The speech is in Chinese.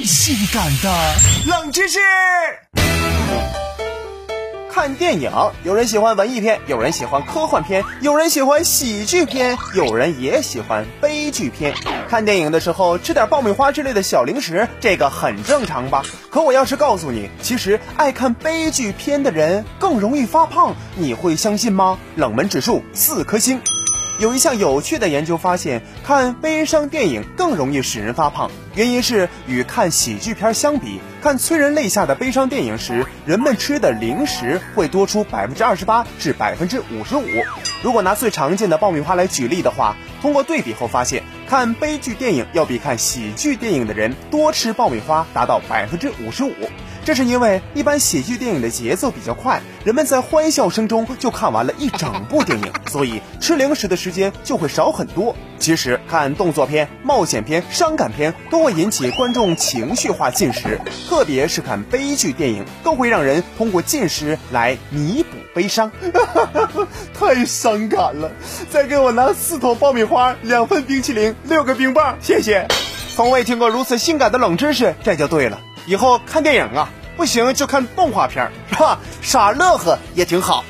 最性感的冷知识。看电影，有人喜欢文艺片，有人喜欢科幻片，有人喜欢喜剧片，有人也喜欢悲剧片。看电影的时候吃点爆米花之类的小零食，这个很正常吧？可我要是告诉你，其实爱看悲剧片的人更容易发胖，你会相信吗？冷门指数四颗星。有一项有趣的研究发现，看悲伤电影更容易使人发胖。原因是与看喜剧片相比，看催人泪下的悲伤电影时，人们吃的零食会多出百分之二十八至百分之五十五。如果拿最常见的爆米花来举例的话，通过对比后发现，看悲剧电影要比看喜剧电影的人多吃爆米花达到百分之五十五。这是因为一般喜剧电影的节奏比较快，人们在欢笑声中就看完了一整部电影，所以吃零食的时间就会少很多。其实看动作片、冒险片、伤感片都会引起观众情绪化进食，特别是看悲剧电影，更会让人通过进食来弥补悲伤。太伤感了！再给我拿四桶爆米花、两份冰淇淋、六个冰棒，谢谢。从未听过如此性感的冷知识，这就对了。以后看电影啊，不行就看动画片，是吧？傻乐呵也挺好。